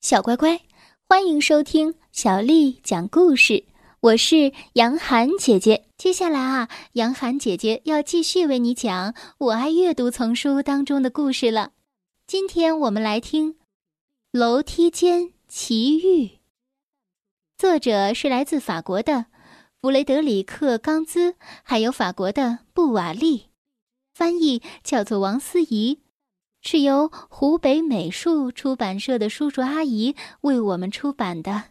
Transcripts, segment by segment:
小乖乖，欢迎收听小丽讲故事。我是杨涵姐姐。接下来啊，杨涵姐姐要继续为你讲《我爱阅读》丛书当中的故事了。今天我们来听《楼梯间奇遇》，作者是来自法国的弗雷德里克·冈兹，还有法国的布瓦利，翻译叫做王思怡。是由湖北美术出版社的叔叔阿姨为我们出版的《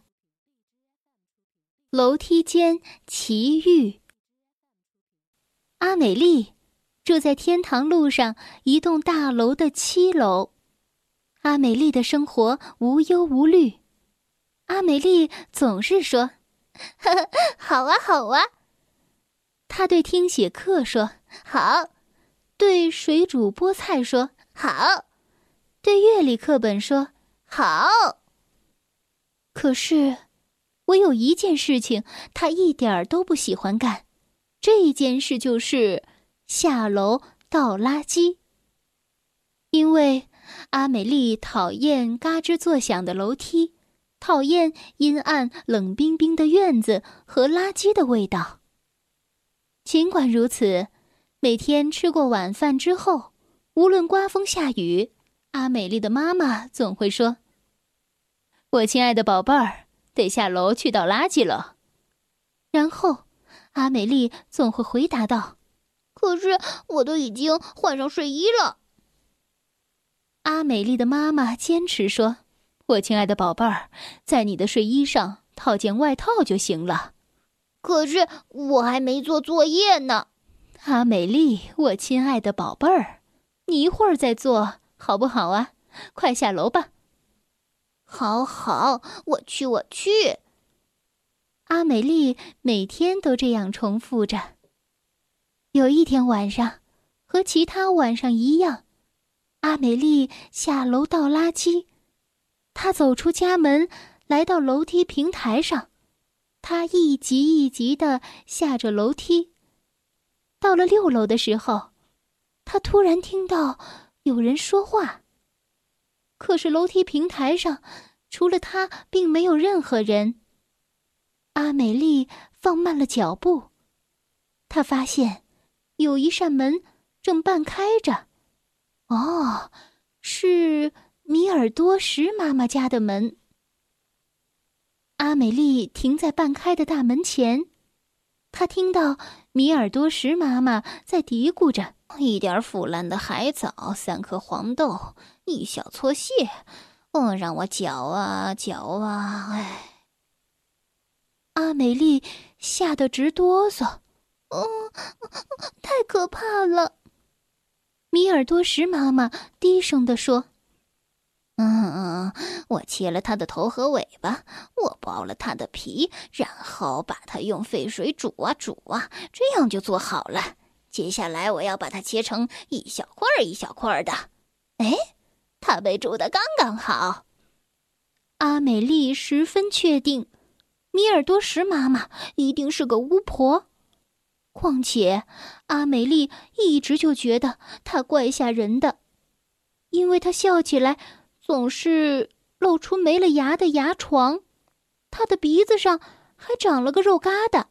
楼梯间奇遇》。阿美丽住在天堂路上一栋大楼的七楼。阿美丽的生活无忧无虑。阿美丽总是说：“好啊，好啊。”她对听写课说：“好。”对水煮菠菜说。好，对乐理课本说好。可是，我有一件事情他一点儿都不喜欢干，这一件事就是下楼倒垃圾。因为阿美丽讨厌嘎吱作响的楼梯，讨厌阴暗冷冰冰的院子和垃圾的味道。尽管如此，每天吃过晚饭之后。无论刮风下雨，阿美丽的妈妈总会说：“我亲爱的宝贝儿，得下楼去倒垃圾了。”然后，阿美丽总会回答道：“可是我都已经换上睡衣了。”阿美丽的妈妈坚持说：“我亲爱的宝贝儿，在你的睡衣上套件外套就行了。”可是我还没做作业呢，阿美丽，我亲爱的宝贝儿。你一会儿再做好不好啊？快下楼吧。好好，我去，我去。阿美丽每天都这样重复着。有一天晚上，和其他晚上一样，阿美丽下楼倒垃圾。她走出家门，来到楼梯平台上，她一级一级的下着楼梯。到了六楼的时候。他突然听到有人说话，可是楼梯平台上除了他，并没有任何人。阿美丽放慢了脚步，她发现有一扇门正半开着。哦，是米尔多什妈妈家的门。阿美丽停在半开的大门前，她听到米尔多什妈妈在嘀咕着。一点腐烂的海藻，三颗黄豆，一小撮蟹，嗯，让我搅啊搅啊！哎，阿美丽吓得直哆嗦，嗯，太可怕了。米尔多什妈妈低声的说：“嗯，我切了它的头和尾巴，我剥了它的皮，然后把它用沸水煮啊煮啊，这样就做好了。”接下来我要把它切成一小块儿一小块儿的，哎，它被煮的刚刚好。阿美丽十分确定，米尔多什妈妈一定是个巫婆。况且，阿美丽一直就觉得她怪吓人的，因为她笑起来总是露出没了牙的牙床，她的鼻子上还长了个肉疙瘩。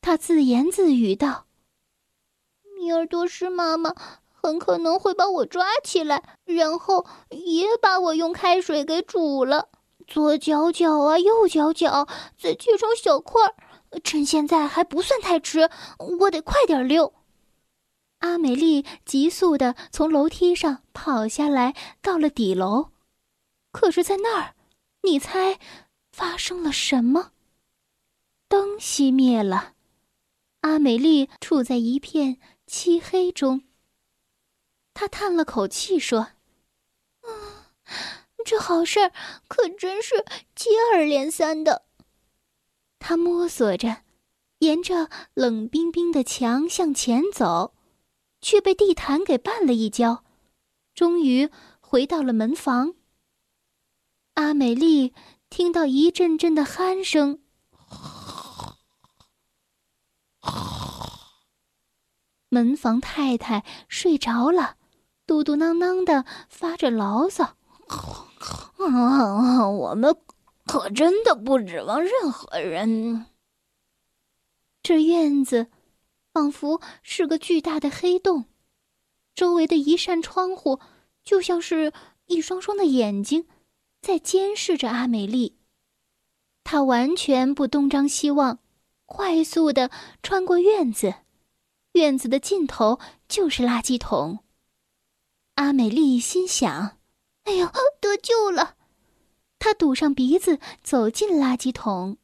她自言自语道。米尔多斯妈妈很可能会把我抓起来，然后也把我用开水给煮了，左搅搅啊，右搅搅，再切成小块儿。趁现在还不算太迟，我得快点溜。阿美丽急速的从楼梯上跑下来，到了底楼。可是，在那儿，你猜发生了什么？灯熄灭了，阿美丽处在一片。漆黑中，他叹了口气说：“嗯，这好事儿可真是接二连三的。”他摸索着，沿着冷冰冰的墙向前走，却被地毯给绊了一跤，终于回到了门房。阿美丽听到一阵阵的鼾声。门房太太睡着了，嘟嘟囔囔的发着牢骚。我们可真的不指望任何人。这院子仿佛是个巨大的黑洞，周围的一扇窗户就像是一双双的眼睛，在监视着阿美丽。她完全不东张西望，快速的穿过院子，院子的尽头就是垃圾桶。阿美丽心想：“哎呦，得救了！”她堵上鼻子走进垃圾桶，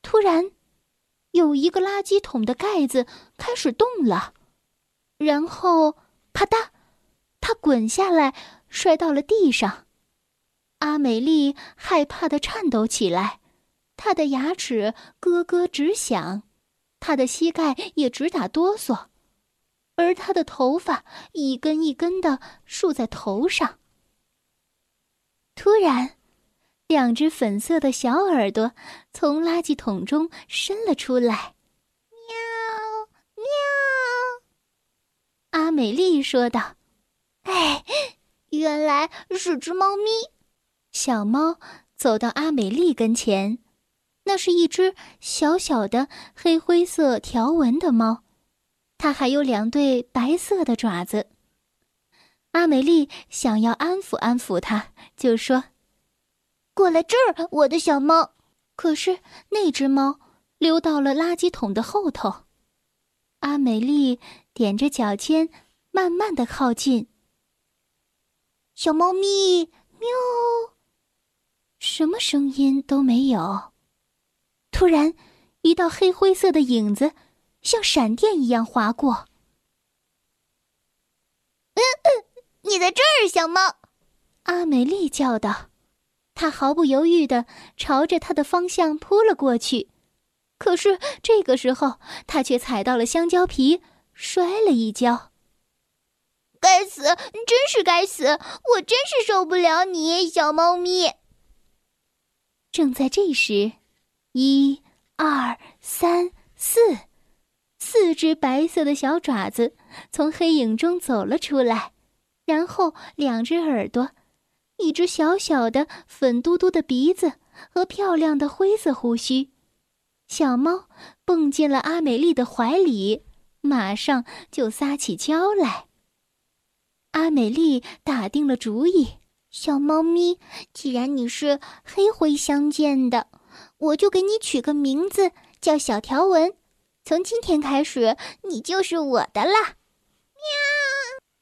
突然。有一个垃圾桶的盖子开始动了，然后啪嗒，他滚下来，摔到了地上。阿美丽害怕的颤抖起来，她的牙齿咯咯直响，他的膝盖也直打哆嗦，而他的头发一根一根的竖在头上。突然。两只粉色的小耳朵从垃圾桶中伸了出来，喵喵。阿美丽说道：“哎，原来是只猫咪。”小猫走到阿美丽跟前，那是一只小小的黑灰色条纹的猫，它还有两对白色的爪子。阿美丽想要安抚安抚它，就说。过来这儿，我的小猫。可是那只猫溜到了垃圾桶的后头。阿美丽踮着脚尖，慢慢的靠近。小猫咪，喵！什么声音都没有。突然，一道黑灰色的影子像闪电一样划过。嗯嗯，你在这儿，小猫！阿美丽叫道。她毫不犹豫的朝着他的方向扑了过去，可是这个时候他却踩到了香蕉皮，摔了一跤。该死，真是该死！我真是受不了你，小猫咪。正在这时，一、二、三、四，四只白色的小爪子从黑影中走了出来，然后两只耳朵。一只小小的粉嘟嘟的鼻子和漂亮的灰色胡须，小猫蹦进了阿美丽的怀里，马上就撒起娇来。阿美丽打定了主意：小猫咪，既然你是黑灰相间的，我就给你取个名字叫小条纹。从今天开始，你就是我的啦！喵。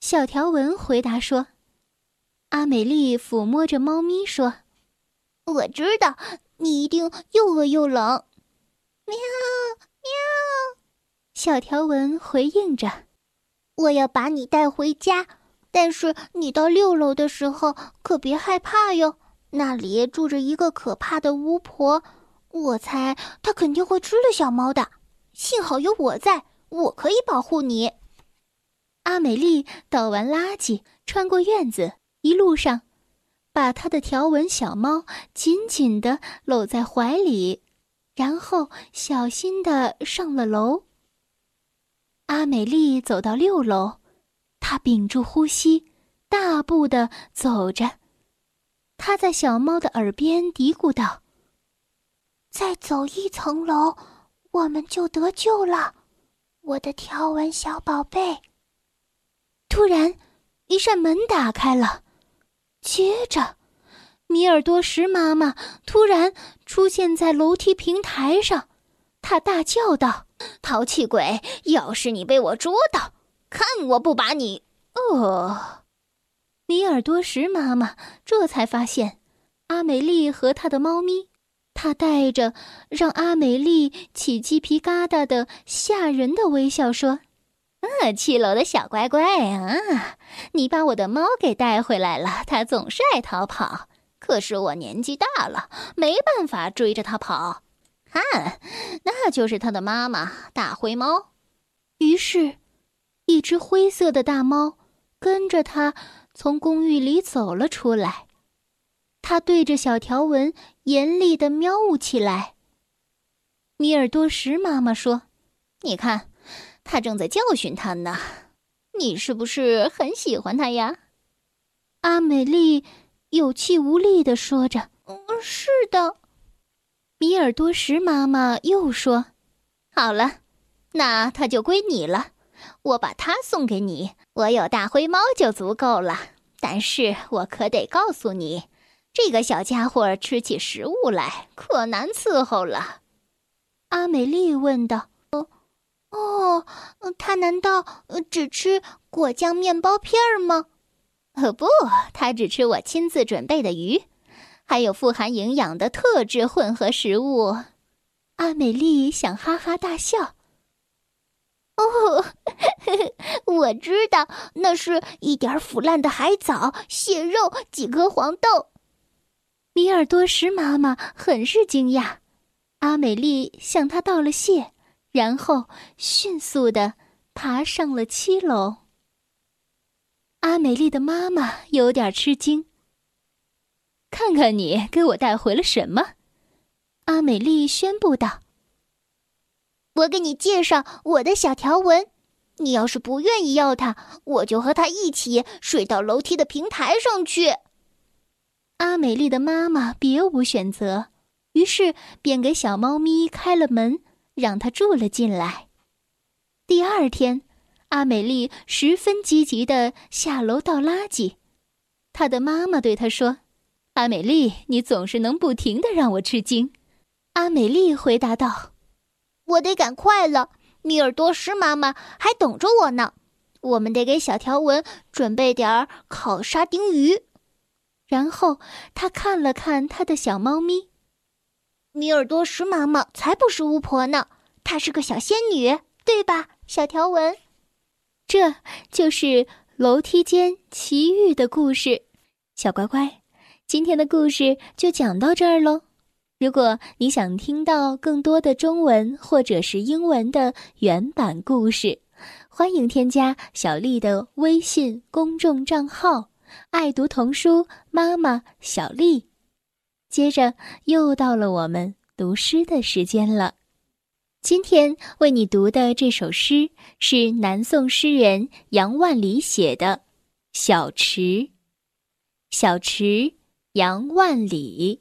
小条纹回答说。阿美丽抚摸着猫咪说：“我知道你一定又饿又冷。”喵喵，小条纹回应着：“我要把你带回家，但是你到六楼的时候可别害怕哟，那里住着一个可怕的巫婆，我猜她肯定会吃了小猫的。幸好有我在，我可以保护你。”阿美丽倒完垃圾，穿过院子。一路上，把他的条纹小猫紧紧的搂在怀里，然后小心的上了楼。阿美丽走到六楼，她屏住呼吸，大步的走着。他在小猫的耳边嘀咕道：“再走一层楼，我们就得救了，我的条纹小宝贝。”突然，一扇门打开了。接着，米尔多什妈妈突然出现在楼梯平台上，她大叫道：“淘气鬼！要是你被我捉到，看我不把你……”哦，米尔多什妈妈这才发现阿美丽和她的猫咪，她带着让阿美丽起鸡皮疙瘩的吓人的微笑说。嗯，七楼的小乖乖啊，你把我的猫给带回来了。它总是爱逃跑，可是我年纪大了，没办法追着它跑。看，那就是它的妈妈大灰猫。于是，一只灰色的大猫跟着它从公寓里走了出来。他对着小条纹严厉的喵呜起来。米尔多什妈妈说：“你看。”他正在教训他呢，你是不是很喜欢他呀？阿美丽有气无力的说着：“嗯，是的。”米尔多什妈妈又说：“好了，那它就归你了。我把它送给你，我有大灰猫就足够了。但是我可得告诉你，这个小家伙吃起食物来可难伺候了。”阿美丽问道：“哦，哦，他难道只吃果酱面包片吗？”“呃，不，他只吃我亲自准备的鱼。”还有富含营养的特制混合食物，阿美丽想哈哈大笑。哦，我知道，那是一点腐烂的海藻、蟹肉、几颗黄豆。米尔多什妈妈很是惊讶。阿美丽向她道了谢，然后迅速的爬上了七楼。阿美丽的妈妈有点吃惊。看看你给我带回了什么，阿美丽宣布道：“我给你介绍我的小条纹，你要是不愿意要它，我就和它一起睡到楼梯的平台上去。”阿美丽的妈妈别无选择，于是便给小猫咪开了门，让它住了进来。第二天，阿美丽十分积极的下楼倒垃圾，她的妈妈对她说。阿美丽，你总是能不停的让我吃惊。阿美丽回答道：“我得赶快了，米尔多什妈妈还等着我呢。我们得给小条纹准备点儿烤沙丁鱼。”然后他看了看他的小猫咪。米尔多什妈妈才不是巫婆呢，她是个小仙女，对吧，小条纹？这就是楼梯间奇遇的故事，小乖乖。今天的故事就讲到这儿喽。如果你想听到更多的中文或者是英文的原版故事，欢迎添加小丽的微信公众账号“爱读童书妈妈小丽”。接着又到了我们读诗的时间了。今天为你读的这首诗是南宋诗人杨万里写的《小池》。小池。杨万里，